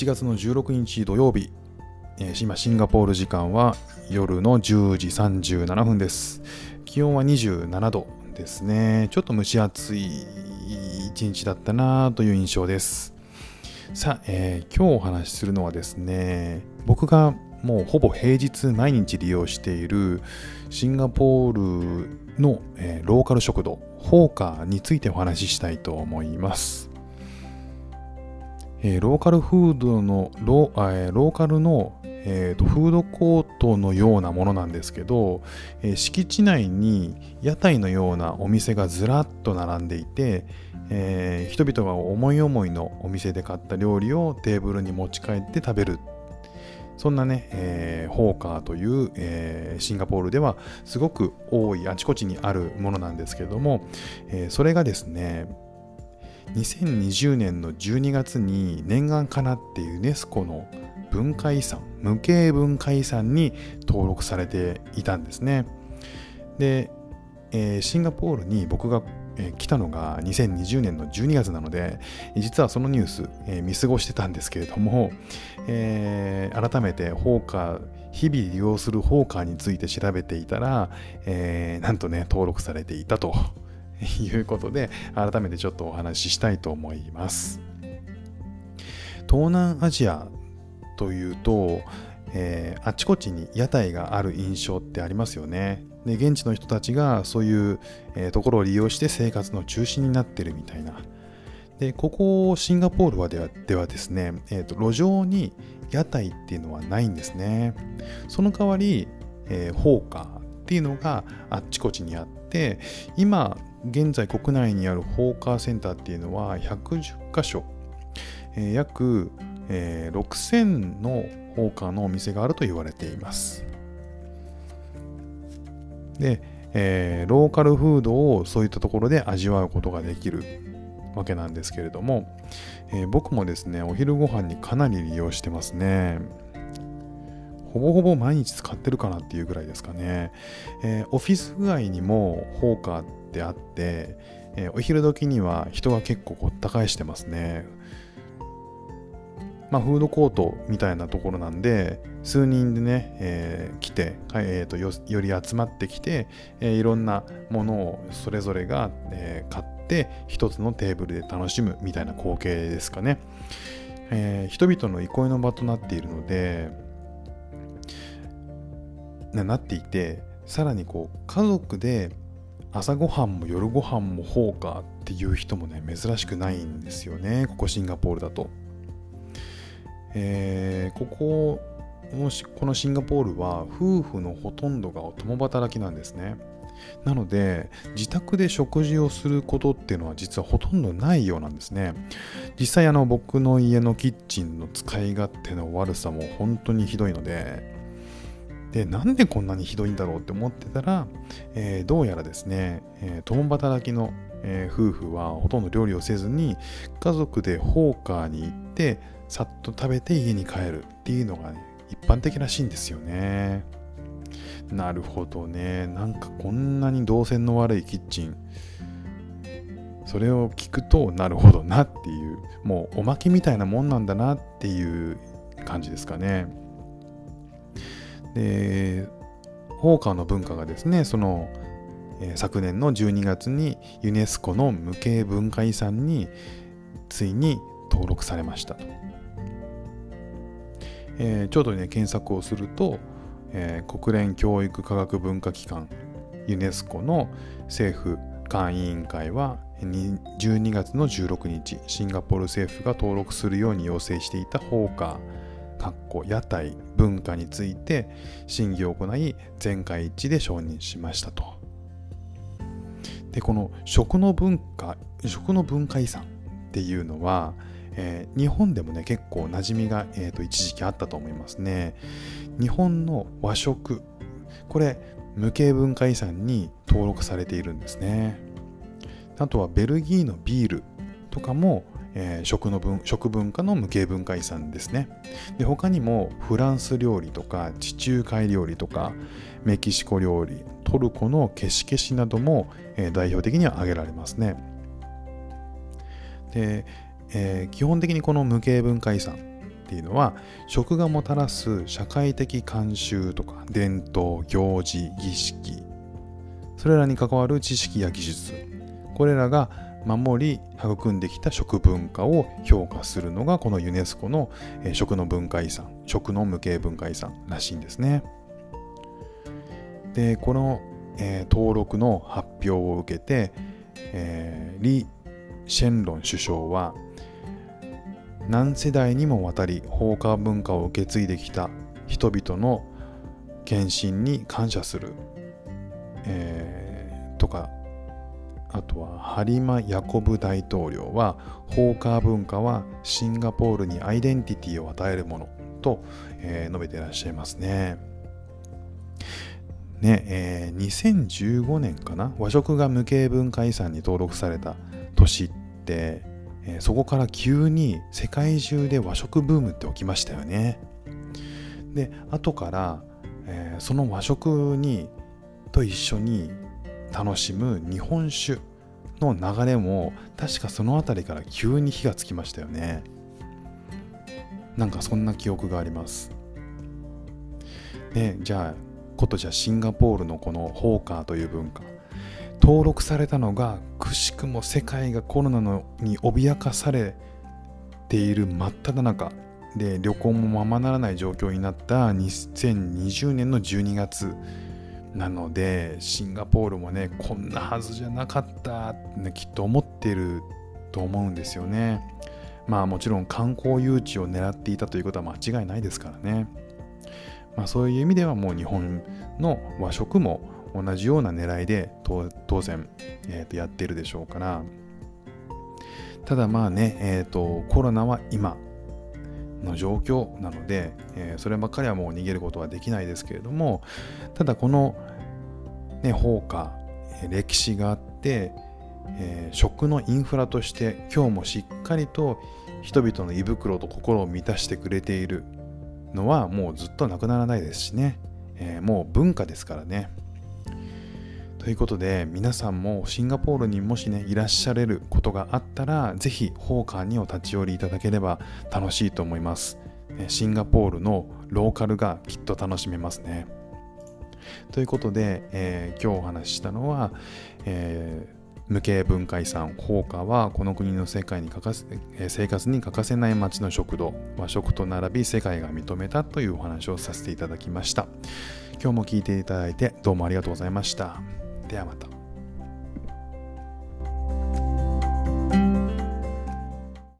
1月の16日土曜日、えー今シンガポール時間は夜の10時37分です。気温は27度ですね。ちょっと蒸し暑い一日だったなという印象です。さあ、えー今日お話しするのはですね僕がもうほぼ平日毎日利用しているシンガポールの、えーローカル食堂ホーカーについてお話ししたいと思います。えーローカルフードのロー,ーローカルの、えーとフードコートのようなものなんですけど、えー敷地内に屋台のようなお店がずらっと並んでいて、えー人々が思い思いのお店で買った料理をテーブルに持ち帰って食べる。そんなね、えーホーカーという、えーシンガポールではすごく多いあちこちにあるものなんですけども、えーそれがですね2020年の12月に念願かなってユネスコの文化遺産無形文化遺産に登録されていたんですね。で、えーシンガポールに僕が、来たのが2020年の12月なので実はそのニュース、えー見過ごしてたんですけれども、えー改めてホーカー日々利用するホーカーについて調べていたら、えーなんとね登録されていたと。いうことで改めてちょっとお話ししたいと思います。東南アジアというと、えーあちこちに屋台がある印象ってありますよね。で現地の人たちがそういう、えーところを利用して生活の中心になってるみたいな。でここシンガポールはではではですね、えーと路上に屋台っていうのはないんですね。その代わり、えーホーカーっていうのがあっちこちにあって今現在国内にあるホーカーセンターっていうのは110箇所、えー約、えー6000のホーカーのお店があると言われています。で、えーローカルフードをそういったところで味わうことができるわけなんですけれども、え僕もですねお昼ご飯にかなり利用してますね。ほぼほぼ毎日使ってるかなっていうぐらいですかね、えーオフィス街にもホーカーってあって、えーお昼時には人が結構ごった返してますね。まあ、フードコートみたいなところなんで数人でね、えー来て、えーとよより集まってきて、えーいろんなものをそれぞれが、えー買って一つのテーブルで楽しむみたいな光景ですかね、えー人々の憩いの場となっているのでなっていてさらにこう家族で朝ごはんも夜ごはんもホーカーっていう人もね珍しくないんですよねここシンガポールだと。えーここもしこのシンガポールは夫婦のほとんどが共働きなんですね。なので自宅で食事をすることっていうのは実はほとんどないようなんですね。実際あの僕の家のキッチンの使い勝手の悪さも本当にひどいのででなんでこんなにひどいんだろうって思ってたら、えーどうやらですね、えー共働きの、えー夫婦はほとんど料理をせずに家族でホーカーに行ってさっと食べて家に帰るっていうのが、ね、一般的らしいんですよね。なるほどね。なんかこんなに動線の悪いキッチン。それを聞くとなるほどなっていう、もうおまけみたいなもんなんだなっていう感じですかね。で、ホーカーの文化がですね、その、えー昨年の12月にユネスコの無形文化遺産についに登録されましたと。えーちょうどね、検索をすると、えー国連教育科学文化機関ユネスコの政府間委員会は12月の16日シンガポール政府が登録するように要請していたホーカーかっこ屋台文化について審議を行い全会一致で承認しましたと。でこの食の文化食の文化遺産っていうのは、えー日本でもね結構馴染みが、えーと一時期あったと思いますね日本の和食これ無形文化遺産に登録されているんですねあとはベルギーのビールとかも、えー食の文食文化の無形文化遺産ですね。で他にもフランス料理とか地中海料理とかメキシコ料理トルコのケシケシなども、えー代表的には挙げられますね。で、えー基本的にこの無形文化遺産っっていうのは食がもたらす社会的慣習とか伝統行事儀式それらに関わる知識や技術これらが守り育んできた食文化を評価するのがこのユネスコの食の文化遺産食の無形文化遺産らしいんですね。でこの、えー、登録の発表を受けて、えー、リ・シェンロン首相は何世代にもわたり放火文化を受け継いできた人々の献身に感謝する、えー、とかあとはハリマ・ヤコブ大統領は放火文化はシンガポールにアイデンティティを与えるものと、えー、述べていらっしゃいますね。ねえー、2015年かな？和食が無形文化遺産に登録された年って、えー、そこから急に世界中で和食ブームって起きましたよね。で後から、えー、その和食にと一緒に楽しむ日本酒の流れも確かその辺りから急に火がつきましたよね。なんかそんな記憶があります。でじゃあことじゃシンガポールのこのホーカーという文化登録されたのがくしくも世界がコロナのに脅かされている真っ只中で旅行もままならない状況になった2020年の12月なのでシンガポールもねこんなはずじゃなかったって、ね、きっと思ってると思うんですよね。まあもちろん観光誘致を狙っていたということは間違いないですからね。まあそういう意味ではもう日本の和食も同じような狙いで当然、えー、とやってるでしょうから。ただまあね、えーと、コロナは今の状況なので、えー、そればっかりはもう逃げることはできないですけれどもただこの、ね、放火歴史があって、えー、食のインフラとして今日もしっかりと人々の胃袋と心を満たしてくれているのはもうずっとなくならないですしね、えー、もう文化ですからね。ということで皆さんもシンガポールにもしねいらっしゃれることがあったらぜひホーカーにお立ち寄りいただければ楽しいと思います。シンガポールのローカルがきっと楽しめますね。ということで、えー、今日お話ししたのは、えー無形文化遺産放火はこの国の世界に欠かせ生活に欠かせない町の食堂和食と並び世界が認めたというお話をさせていただきました。今日も聞いていただいてどうもありがとうございました。ではまた。